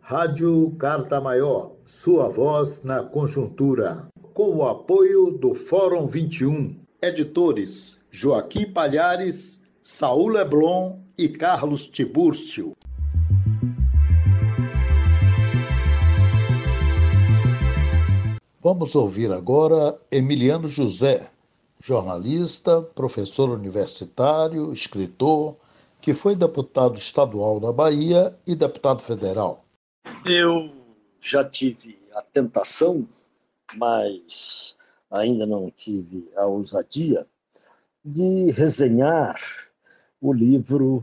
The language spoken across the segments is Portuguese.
Rádio Carta Maior, sua voz na conjuntura. Com o apoio do Fórum 21. Editores Joaquim Palhares, Saul Leblon e Carlos Tibúrcio. Vamos ouvir agora Emiliano José, jornalista, professor universitário, escritor, que foi deputado estadual na Bahia e deputado federal. Eu já tive a tentação, mas ainda não tive a ousadia de resenhar o livro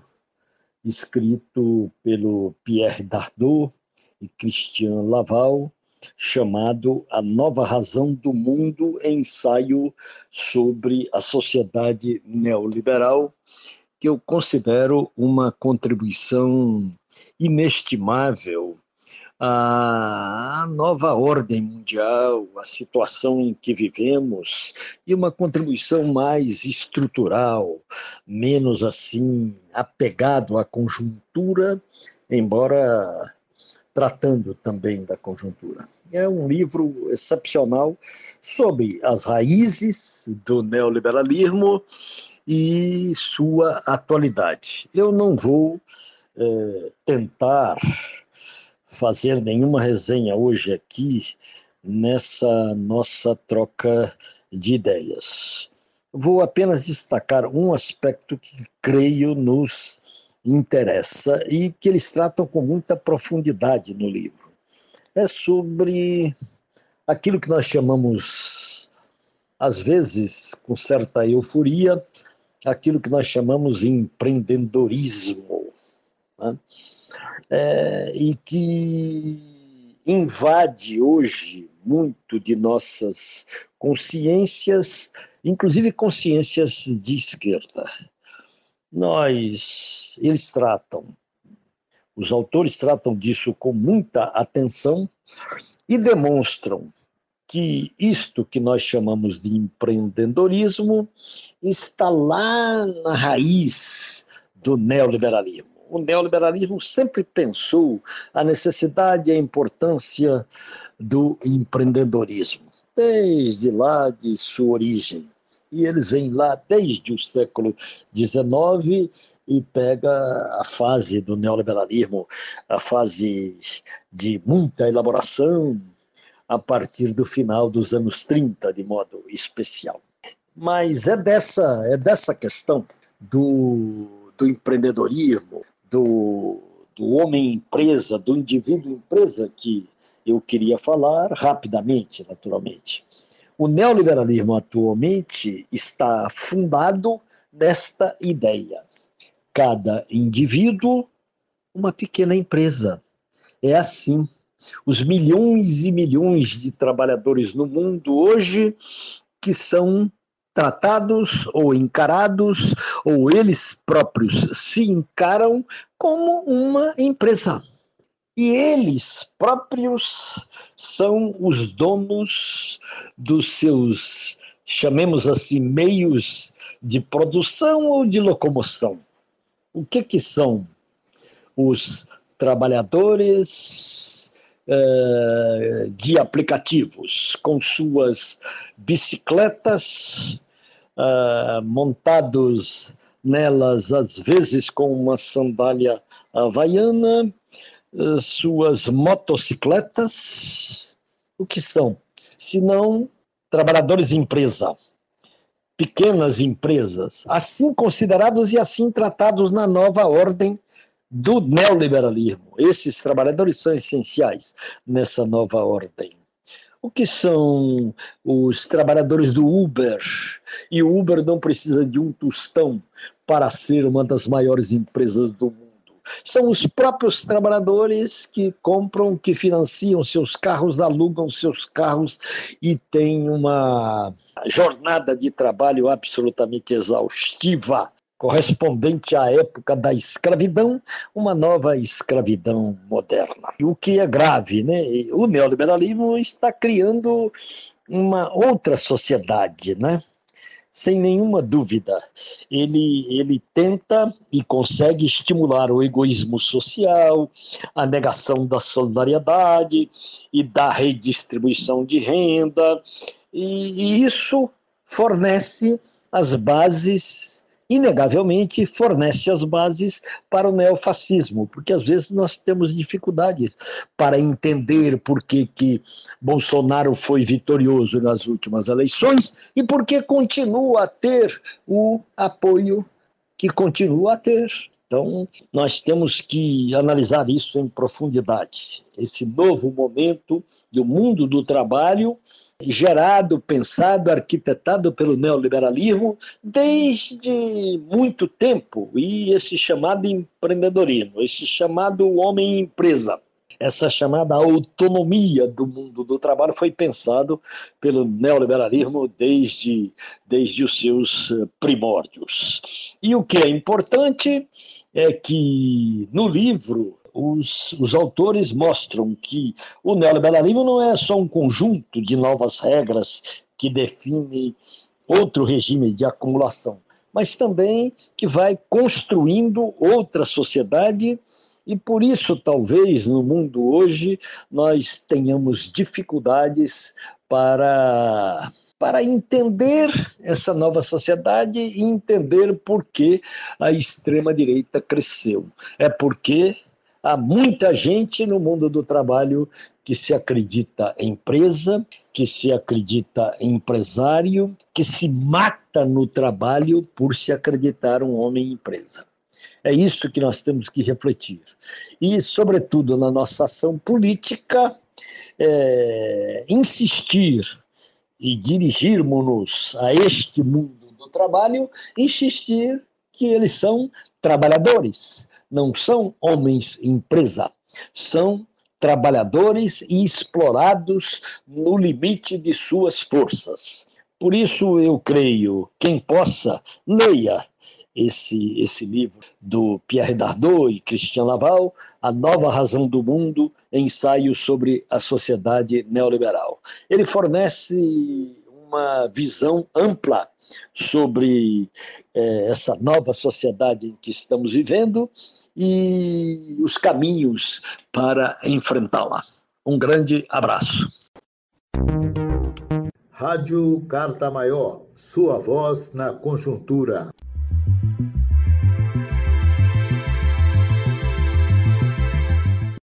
escrito pelo Pierre Dardot e Christian Laval, chamado A Nova Razão do Mundo, ensaio sobre a sociedade neoliberal, que eu considero uma contribuição inestimável à nova ordem mundial, à situação em que vivemos e uma contribuição mais estrutural, menos assim apegado à conjuntura, embora tratando também da conjuntura. É um livro excepcional sobre as raízes do neoliberalismo e sua atualidade. Eu não vou é, tentar fazer nenhuma resenha hoje aqui nessa nossa troca de ideias. Vou apenas destacar um aspecto que creio nos interessa e que eles tratam com muita profundidade no livro. É sobre aquilo que nós chamamos, às vezes, com certa euforia, aquilo que nós chamamos de empreendedorismo, né? é, e que invade hoje muito de nossas consciências, inclusive consciências de esquerda nós, eles tratam, os autores tratam disso com muita atenção e demonstram que isto que nós chamamos de empreendedorismo está lá na raiz do neoliberalismo. O neoliberalismo sempre pensou a necessidade e a importância do empreendedorismo, desde lá de sua origem e eles vêm lá desde o século XIX e pega a fase do neoliberalismo, a fase de muita elaboração a partir do final dos anos 30, de modo especial. Mas é dessa, é dessa questão do, do empreendedorismo, do, do homem-empresa, do indivíduo-empresa que eu queria falar rapidamente, naturalmente. O neoliberalismo atualmente está fundado nesta ideia. Cada indivíduo, uma pequena empresa. É assim. Os milhões e milhões de trabalhadores no mundo hoje que são tratados ou encarados, ou eles próprios se encaram como uma empresa. E eles próprios são os donos dos seus, chamemos assim, meios de produção ou de locomoção. O que que são os trabalhadores uh, de aplicativos com suas bicicletas uh, montados nelas às vezes com uma sandália havaiana eh, suas motocicletas, o que são? Se não trabalhadores de empresa, pequenas empresas, assim considerados e assim tratados na nova ordem do neoliberalismo. Esses trabalhadores são essenciais nessa nova ordem. O que são os trabalhadores do Uber? E o Uber não precisa de um tostão para ser uma das maiores empresas do mundo são os próprios trabalhadores que compram, que financiam seus carros, alugam seus carros e têm uma jornada de trabalho absolutamente exaustiva, correspondente à época da escravidão, uma nova escravidão moderna. O que é grave, né? O neoliberalismo está criando uma outra sociedade, né? sem nenhuma dúvida. Ele, ele tenta e consegue estimular o egoísmo social, a negação da solidariedade e da redistribuição de renda, e, e isso fornece as bases inegavelmente fornece as bases para o neofascismo, porque às vezes nós temos dificuldades para entender por que, que Bolsonaro foi vitorioso nas últimas eleições e por que continua a ter o apoio que continua a ter. Então, nós temos que analisar isso em profundidade. Esse novo momento do mundo do trabalho, gerado, pensado, arquitetado pelo neoliberalismo desde muito tempo, e esse chamado empreendedorismo, esse chamado homem-empresa essa chamada autonomia do mundo do trabalho foi pensado pelo neoliberalismo desde, desde os seus primórdios. E o que é importante é que no livro os, os autores mostram que o neoliberalismo não é só um conjunto de novas regras que define outro regime de acumulação, mas também que vai construindo outra sociedade. E por isso, talvez, no mundo hoje, nós tenhamos dificuldades para para entender essa nova sociedade e entender por que a extrema-direita cresceu. É porque há muita gente no mundo do trabalho que se acredita empresa, que se acredita empresário, que se mata no trabalho por se acreditar um homem empresa. É isso que nós temos que refletir. E, sobretudo, na nossa ação política, é, insistir e dirigirmos-nos a este mundo do trabalho, insistir que eles são trabalhadores, não são homens empresa, são trabalhadores e explorados no limite de suas forças. Por isso eu creio, quem possa, leia esse, esse livro do Pierre Dardot e Christian Laval, A Nova Razão do Mundo, ensaio sobre a sociedade neoliberal. Ele fornece uma visão ampla sobre eh, essa nova sociedade em que estamos vivendo e os caminhos para enfrentá-la. Um grande abraço. Rádio Carta Maior, sua voz na conjuntura.